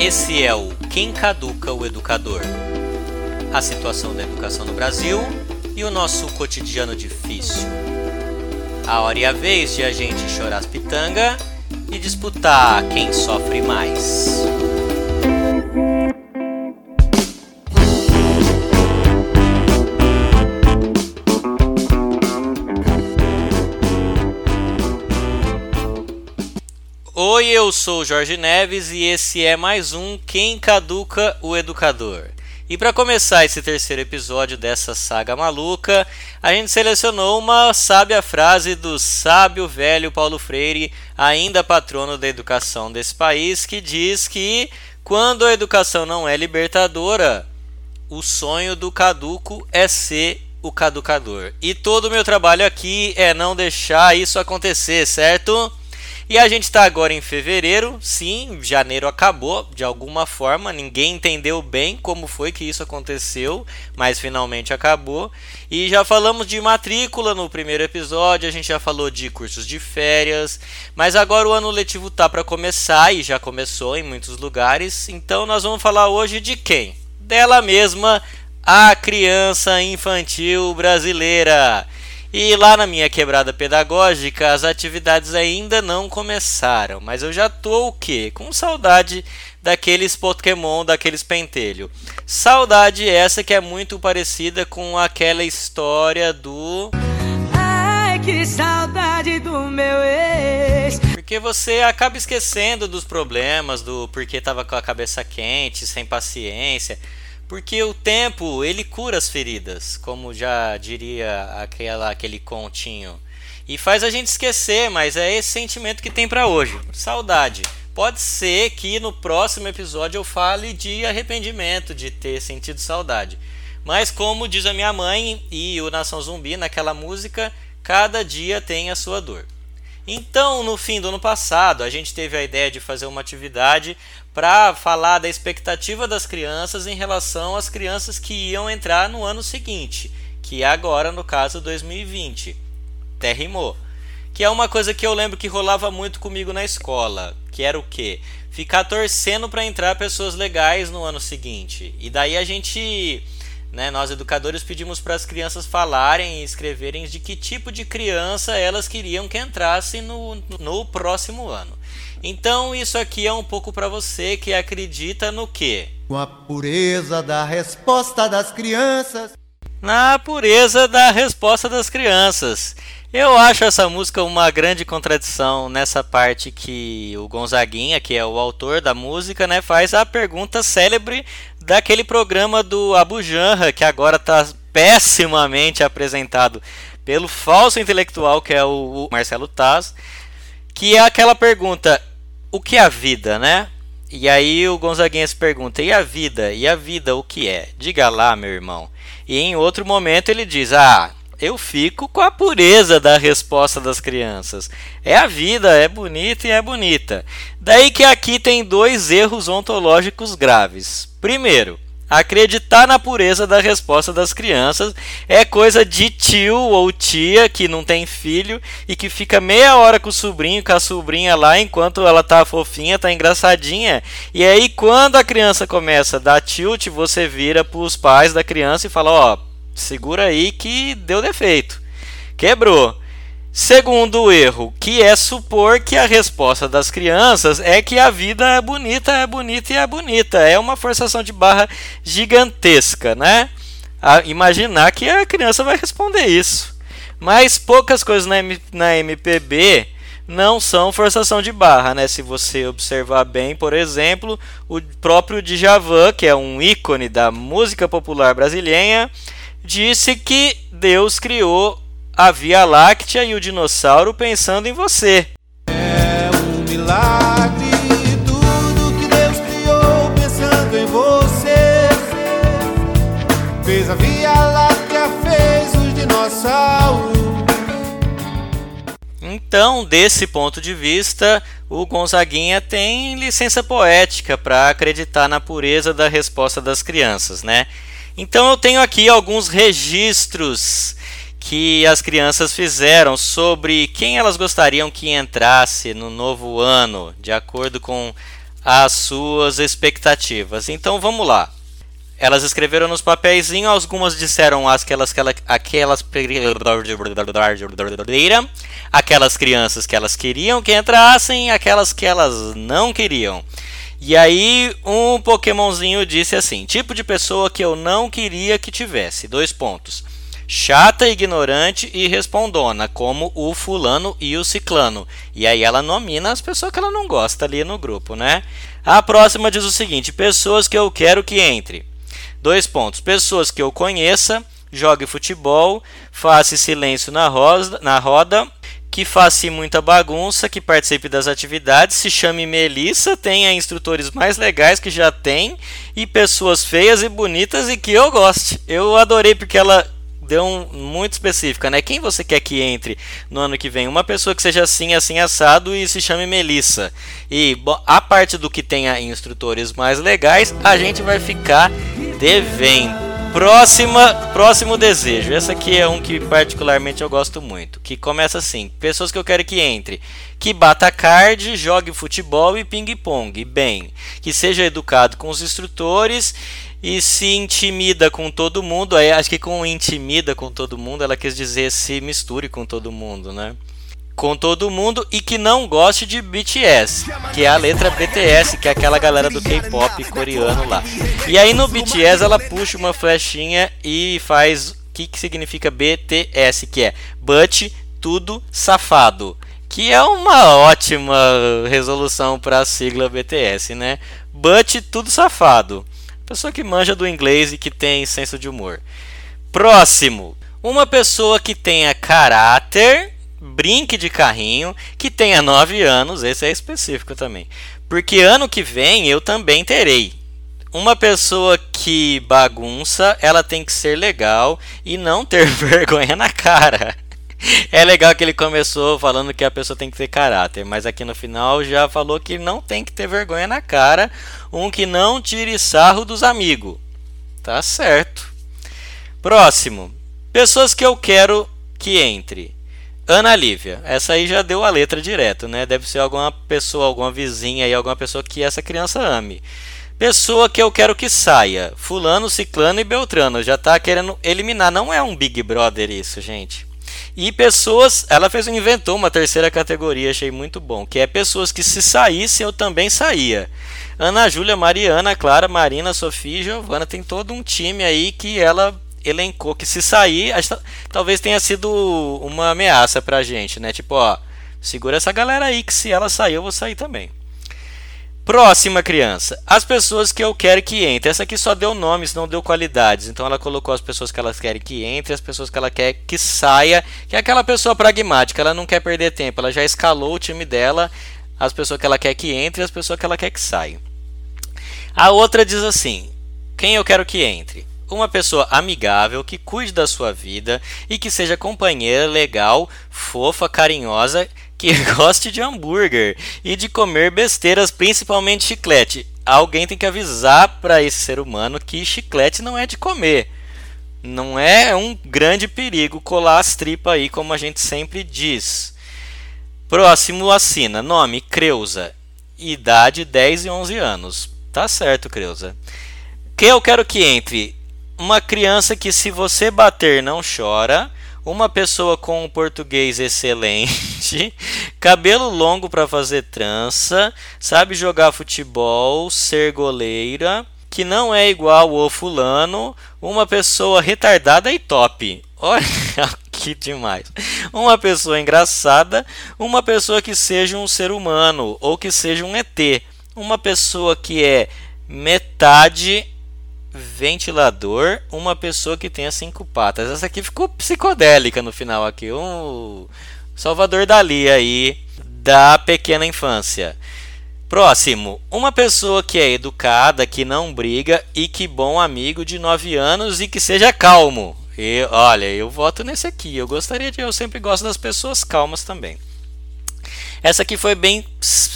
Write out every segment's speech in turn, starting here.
Esse é o Quem Caduca o Educador. A situação da educação no Brasil e o nosso cotidiano difícil. A hora e a vez de a gente chorar as pitanga e disputar quem sofre mais. Oi, eu sou Jorge Neves e esse é mais um Quem Caduca o Educador. E para começar esse terceiro episódio dessa saga maluca, a gente selecionou uma sábia frase do sábio velho Paulo Freire, ainda patrono da educação desse país, que diz que quando a educação não é libertadora, o sonho do caduco é ser o caducador. E todo o meu trabalho aqui é não deixar isso acontecer, certo? E a gente está agora em fevereiro, sim, janeiro acabou de alguma forma, ninguém entendeu bem como foi que isso aconteceu, mas finalmente acabou. E já falamos de matrícula no primeiro episódio, a gente já falou de cursos de férias, mas agora o ano letivo tá para começar e já começou em muitos lugares, então nós vamos falar hoje de quem? Dela mesma, a criança infantil brasileira. E lá na minha quebrada pedagógica, as atividades ainda não começaram, mas eu já tô o quê? Com saudade daqueles Pokémon, daqueles pentelho. Saudade essa que é muito parecida com aquela história do Ai, que saudade do meu ex. Porque você acaba esquecendo dos problemas, do porquê tava com a cabeça quente, sem paciência. Porque o tempo, ele cura as feridas, como já diria aquela, aquele continho. E faz a gente esquecer, mas é esse sentimento que tem para hoje. Saudade. Pode ser que no próximo episódio eu fale de arrependimento, de ter sentido saudade. Mas como diz a minha mãe e o Nação Zumbi naquela música, cada dia tem a sua dor. Então, no fim do ano passado, a gente teve a ideia de fazer uma atividade para falar da expectativa das crianças em relação às crianças que iam entrar no ano seguinte, que é agora, no caso, 2020. Até rimou. Que é uma coisa que eu lembro que rolava muito comigo na escola, que era o quê? Ficar torcendo para entrar pessoas legais no ano seguinte. E daí a gente né, nós educadores pedimos para as crianças falarem e escreverem de que tipo de criança elas queriam que entrasse no, no próximo ano. Então isso aqui é um pouco para você que acredita no quê? Com a pureza da resposta das crianças. Na pureza da resposta das crianças. Eu acho essa música uma grande contradição nessa parte que o Gonzaguinha, que é o autor da música, né, faz a pergunta célebre daquele programa do Abu Janra, que agora está pessimamente apresentado pelo falso intelectual que é o Marcelo Taz, que é aquela pergunta: o que é a vida, né? E aí o Gonzaguinha se pergunta: e a vida? E a vida o que é? Diga lá, meu irmão. E em outro momento ele diz: ah, eu fico com a pureza da resposta das crianças. É a vida, é bonita e é bonita. Daí que aqui tem dois erros ontológicos graves. Primeiro, acreditar na pureza da resposta das crianças é coisa de tio ou tia que não tem filho e que fica meia hora com o sobrinho, com a sobrinha lá enquanto ela tá fofinha, tá engraçadinha. E aí quando a criança começa a dar tilt, você vira pros pais da criança e fala, ó, segura aí que deu defeito. Quebrou. Segundo erro, que é supor que a resposta das crianças é que a vida é bonita, é bonita e é bonita. É uma forçação de barra gigantesca, né? A imaginar que a criança vai responder isso. Mas poucas coisas na, M na MPB não são forçação de barra, né? Se você observar bem, por exemplo, o próprio Djavan, que é um ícone da música popular brasileira, disse que Deus criou a Via Láctea e o dinossauro pensando em você. É um milagre tudo que Deus criou pensando em você. Fez a Via Láctea, fez os dinossauros. Então, desse ponto de vista, o Gonzaguinha tem licença poética para acreditar na pureza da resposta das crianças, né? Então eu tenho aqui alguns registros que as crianças fizeram sobre quem elas gostariam que entrasse no novo ano, de acordo com às suas expectativas. Então vamos lá. Elas escreveram nos papeizinhos, algumas disseram aquelas, aquelas, aquelas, aquelas crianças que elas queriam que entrassem, aquelas que elas não queriam. E aí um Pokémonzinho disse assim: tipo de pessoa que eu não queria que tivesse. Dois pontos. Chata, ignorante e respondona, como o fulano e o ciclano. E aí ela nomina as pessoas que ela não gosta ali no grupo, né? A próxima diz o seguinte: pessoas que eu quero que entre. Dois pontos. Pessoas que eu conheça, jogue futebol, faça silêncio na, roda, na roda, que faça muita bagunça, que participe das atividades, se chame Melissa, tenha instrutores mais legais que já tem e pessoas feias e bonitas e que eu goste. Eu adorei porque ela deu um muito específica, né? Quem você quer que entre no ano que vem? Uma pessoa que seja assim, assim assado e se chame Melissa. E a parte do que tenha instrutores mais legais, a gente vai ficar devendo. Próxima, próximo desejo. Esse aqui é um que particularmente eu gosto muito. Que começa assim: pessoas que eu quero que entre, que bata card, jogue futebol e ping-pong. Bem, que seja educado com os instrutores e se intimida com todo mundo. Aí acho que com intimida com todo mundo, ela quis dizer se misture com todo mundo, né? Com todo mundo e que não goste de BTS, que é a letra BTS, que é aquela galera do K-pop coreano lá. E aí no BTS ela puxa uma flechinha e faz o que, que significa BTS, que é But Tudo Safado que é uma ótima resolução para a sigla BTS, né? But tudo safado. Pessoa que manja do inglês e que tem senso de humor. Próximo. Uma pessoa que tenha caráter, brinque de carrinho, que tenha 9 anos, esse é específico também. Porque ano que vem eu também terei. Uma pessoa que bagunça, ela tem que ser legal e não ter vergonha na cara. É legal que ele começou falando que a pessoa tem que ter caráter, mas aqui no final já falou que não tem que ter vergonha na cara, um que não tire sarro dos amigos. Tá certo. Próximo. Pessoas que eu quero que entre. Ana Lívia. Essa aí já deu a letra direto, né? Deve ser alguma pessoa, alguma vizinha aí, alguma pessoa que essa criança ame. Pessoa que eu quero que saia. Fulano, Ciclano e Beltrano. Já tá querendo eliminar. Não é um Big Brother isso, gente. E pessoas, ela fez inventou uma terceira categoria, achei muito bom, que é pessoas que se saíssem eu também saía. Ana Júlia, Mariana, Clara, Marina, Sofia e Giovana tem todo um time aí que ela elencou que se sair, talvez tenha sido uma ameaça pra gente, né? Tipo, ó, segura essa galera aí que se ela sair eu vou sair também. Próxima criança. As pessoas que eu quero que entre. Essa aqui só deu nomes, não deu qualidades. Então ela colocou as pessoas que elas querem que entre, as pessoas que ela quer que saia, que é aquela pessoa pragmática, ela não quer perder tempo, ela já escalou o time dela, as pessoas que ela quer que entre e as pessoas que ela quer que saia. A outra diz assim: quem eu quero que entre? Uma pessoa amigável, que cuide da sua vida e que seja companheira, legal, fofa, carinhosa que goste de hambúrguer e de comer besteiras, principalmente chiclete. Alguém tem que avisar para esse ser humano que chiclete não é de comer. Não é um grande perigo colar as tripas aí, como a gente sempre diz. Próximo assina. Nome: Creuza. Idade 10 e 11 anos. Tá certo, Creuza. Que eu quero que entre uma criança que, se você bater, não chora uma pessoa com um português excelente, cabelo longo para fazer trança, sabe jogar futebol, ser goleira, que não é igual o fulano, uma pessoa retardada e top. Olha que demais. Uma pessoa engraçada, uma pessoa que seja um ser humano ou que seja um ET, uma pessoa que é metade ventilador, uma pessoa que tenha cinco patas. Essa aqui ficou psicodélica no final aqui. Um Salvador Dali aí da pequena infância. Próximo, uma pessoa que é educada, que não briga e que bom amigo de 9 anos e que seja calmo. E olha, eu voto nesse aqui. Eu gostaria de, eu sempre gosto das pessoas calmas também. Essa aqui foi bem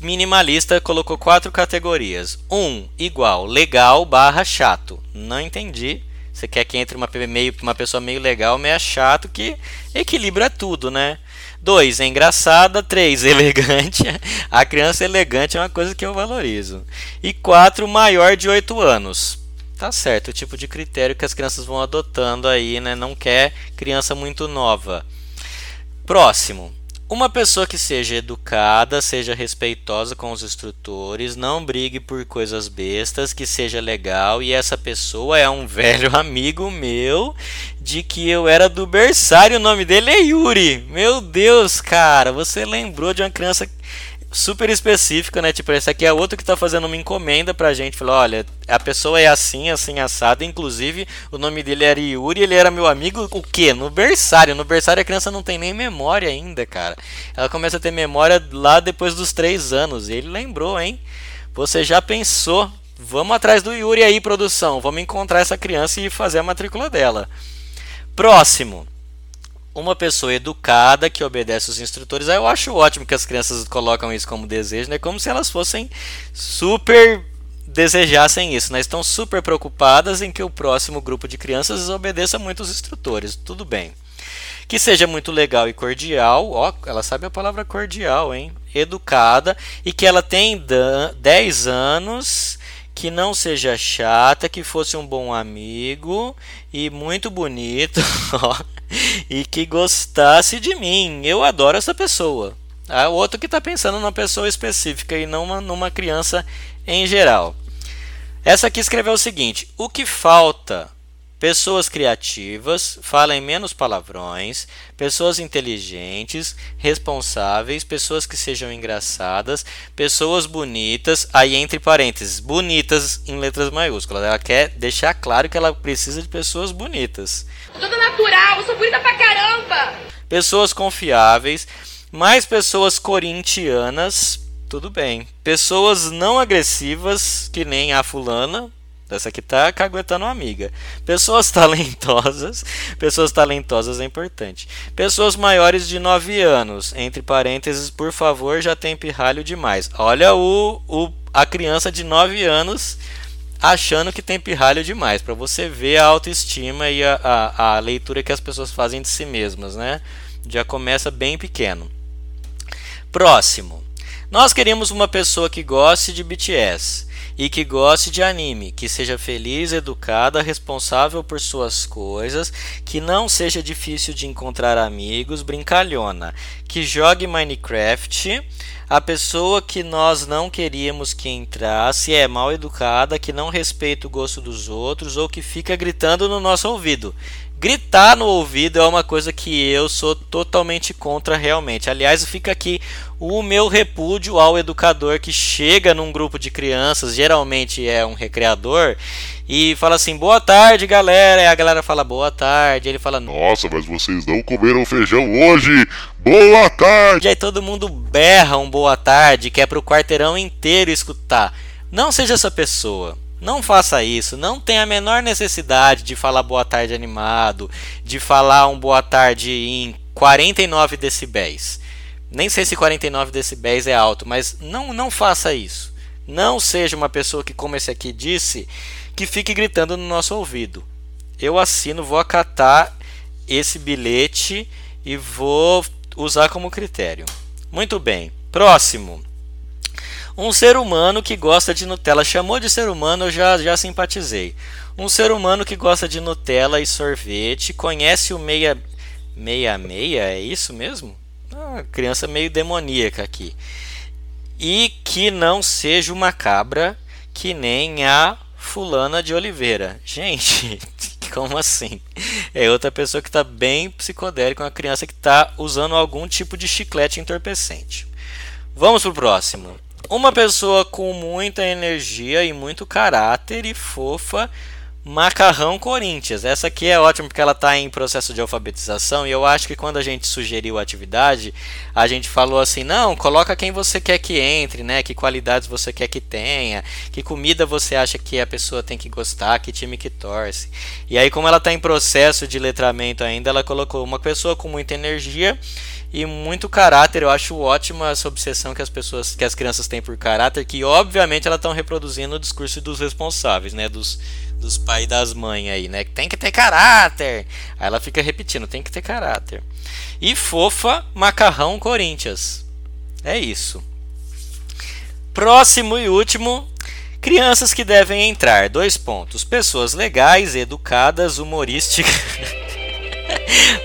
minimalista, colocou quatro categorias. Um, igual, legal barra chato. Não entendi. Você quer que entre uma, meio, uma pessoa meio legal, meio chato, que equilibra tudo, né? 2. É engraçada. 3. Elegante. A criança elegante é uma coisa que eu valorizo. E 4. Maior de 8 anos. Tá certo, o tipo de critério que as crianças vão adotando aí, né? Não quer criança muito nova. Próximo. Uma pessoa que seja educada, seja respeitosa com os instrutores, não brigue por coisas bestas, que seja legal. E essa pessoa é um velho amigo meu de que eu era do berçário. O nome dele é Yuri. Meu Deus, cara, você lembrou de uma criança super específica, né? Tipo, esse aqui é outro que tá fazendo uma encomenda pra gente. Falou, olha, a pessoa é assim, assim, assada. Inclusive, o nome dele era Yuri, ele era meu amigo, o quê? No berçário. No berçário a criança não tem nem memória ainda, cara. Ela começa a ter memória lá depois dos três anos. E ele lembrou, hein? Você já pensou? Vamos atrás do Yuri aí, produção. Vamos encontrar essa criança e fazer a matrícula dela. Próximo uma pessoa educada que obedece os instrutores. eu acho ótimo que as crianças colocam isso como desejo, né? Como se elas fossem super desejassem isso, né? Estão super preocupadas em que o próximo grupo de crianças obedeça muito os instrutores. Tudo bem. Que seja muito legal e cordial. Ó, ela sabe a palavra cordial, hein? Educada e que ela tem 10 anos que não seja chata, que fosse um bom amigo e muito bonito, e que gostasse de mim. Eu adoro essa pessoa. Ah, outro que está pensando numa pessoa específica e não uma, numa criança em geral. Essa aqui escreveu o seguinte: o que falta pessoas criativas, falem menos palavrões, pessoas inteligentes, responsáveis, pessoas que sejam engraçadas, pessoas bonitas, aí entre parênteses, bonitas em letras maiúsculas. Ela quer deixar claro que ela precisa de pessoas bonitas. Toda natural, eu sou bonita pra caramba! Pessoas confiáveis, mais pessoas corintianas, tudo bem. Pessoas não agressivas, que nem a fulana, essa aqui tá caguetando uma amiga. Pessoas talentosas. Pessoas talentosas é importante. Pessoas maiores de 9 anos. Entre parênteses, por favor, já tem pirralho demais. Olha o, o a criança de 9 anos achando que tem pirralho demais. Para você ver a autoestima e a, a, a leitura que as pessoas fazem de si mesmas, né? Já começa bem pequeno. Próximo. Nós queremos uma pessoa que goste de BTS e que goste de anime, que seja feliz, educada, responsável por suas coisas, que não seja difícil de encontrar amigos, brincalhona, que jogue Minecraft. A pessoa que nós não queríamos que entrasse é mal educada, que não respeita o gosto dos outros ou que fica gritando no nosso ouvido. Gritar no ouvido é uma coisa que eu sou totalmente contra realmente. Aliás, fica aqui o meu repúdio ao educador que chega num grupo de crianças, geralmente é um recreador, e fala assim: "Boa tarde, galera". E a galera fala: "Boa tarde". Ele fala: "Nossa, mas vocês não comeram feijão hoje. Boa tarde". E aí todo mundo berra um boa tarde, que é pro quarteirão inteiro escutar. Não seja essa pessoa. Não faça isso, não tem a menor necessidade de falar boa tarde animado, de falar um boa tarde em 49 decibéis. Nem sei se 49 decibéis é alto, mas não, não faça isso. Não seja uma pessoa que, como esse aqui disse, que fique gritando no nosso ouvido. Eu assino, vou acatar esse bilhete e vou usar como critério. Muito bem. Próximo. Um ser humano que gosta de Nutella. Chamou de ser humano, eu já, já simpatizei. Um ser humano que gosta de Nutella e sorvete, conhece o meia. Meia meia? É isso mesmo? Ah, criança meio demoníaca aqui. E que não seja uma cabra que nem a Fulana de Oliveira. Gente, como assim? É outra pessoa que está bem psicodélica, uma criança que está usando algum tipo de chiclete entorpecente. Vamos pro próximo. Uma pessoa com muita energia e muito caráter e fofa, Macarrão Corinthians. Essa aqui é ótima porque ela está em processo de alfabetização e eu acho que quando a gente sugeriu a atividade, a gente falou assim: não, coloca quem você quer que entre, né? Que qualidades você quer que tenha, que comida você acha que a pessoa tem que gostar, que time que torce. E aí, como ela está em processo de letramento ainda, ela colocou uma pessoa com muita energia e muito caráter. Eu acho ótima essa obsessão que as pessoas, que as crianças têm por caráter, que obviamente elas estão reproduzindo o discurso dos responsáveis, né, dos, dos pais e das mães aí, né? Tem que ter caráter. Aí ela fica repetindo, tem que ter caráter. E fofa, macarrão Corinthians. É isso. Próximo e último, crianças que devem entrar. Dois pontos. Pessoas legais, educadas, humorísticas.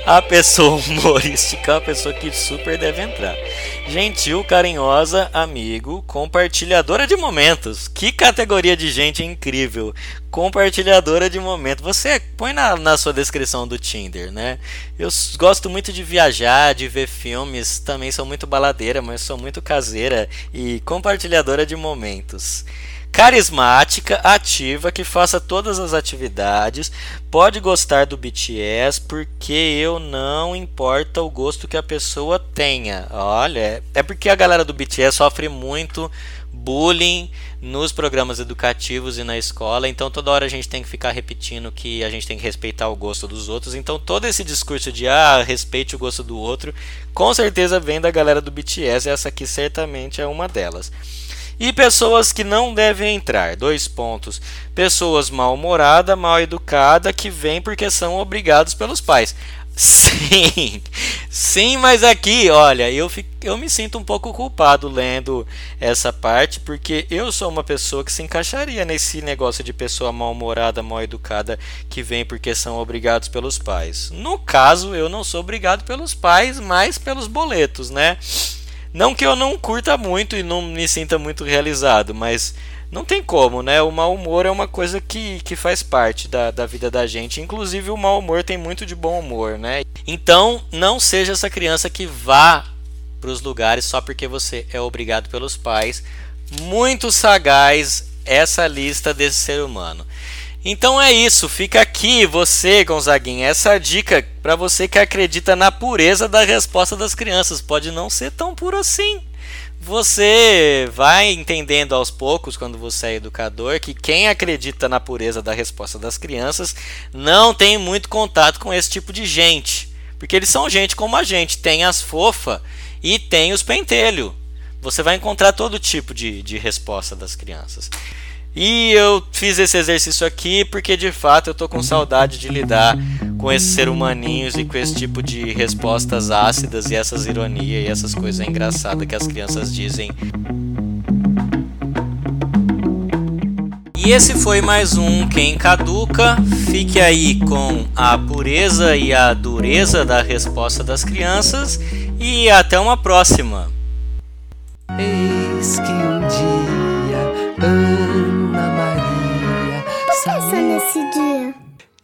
a pessoa humorística uma pessoa que super deve entrar. Gentil, carinhosa, amigo, compartilhadora de momentos. Que categoria de gente incrível! Compartilhadora de momentos. Você põe na, na sua descrição do Tinder, né? Eu gosto muito de viajar, de ver filmes. Também sou muito baladeira, mas sou muito caseira e compartilhadora de momentos carismática, ativa, que faça todas as atividades, pode gostar do BTS, porque eu não importa o gosto que a pessoa tenha. Olha, é porque a galera do BTS sofre muito bullying nos programas educativos e na escola, então toda hora a gente tem que ficar repetindo que a gente tem que respeitar o gosto dos outros. Então todo esse discurso de ah, respeite o gosto do outro, com certeza vem da galera do BTS, essa aqui certamente é uma delas. E pessoas que não devem entrar. Dois pontos. Pessoas mal-humoradas, mal-educadas, que vêm porque são obrigados pelos pais. Sim, sim, mas aqui, olha, eu, fico, eu me sinto um pouco culpado lendo essa parte, porque eu sou uma pessoa que se encaixaria nesse negócio de pessoa mal-humorada, mal-educada, que vem porque são obrigados pelos pais. No caso, eu não sou obrigado pelos pais, mas pelos boletos, né? Não que eu não curta muito e não me sinta muito realizado, mas não tem como, né? O mau humor é uma coisa que, que faz parte da, da vida da gente. Inclusive, o mau humor tem muito de bom humor, né? Então, não seja essa criança que vá para os lugares só porque você é obrigado pelos pais. Muito sagaz essa lista desse ser humano. Então é isso, fica aqui você, Gonzaguinha, essa dica para você que acredita na pureza da resposta das crianças. Pode não ser tão puro assim. Você vai entendendo aos poucos, quando você é educador, que quem acredita na pureza da resposta das crianças não tem muito contato com esse tipo de gente. Porque eles são gente como a gente, tem as fofas e tem os pentelhos. Você vai encontrar todo tipo de, de resposta das crianças. E eu fiz esse exercício aqui porque de fato eu tô com saudade de lidar com esses ser humaninhos e com esse tipo de respostas ácidas e essas ironias e essas coisas engraçadas que as crianças dizem. E esse foi mais um Quem Caduca. Fique aí com a pureza e a dureza da resposta das crianças e até uma próxima. Eis que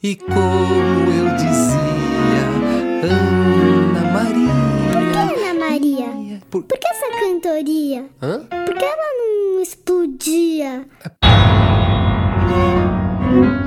E como eu dizia, Ana Maria. Ana Maria? Por, por que essa cantoria? Hã? Por que ela não explodia? É...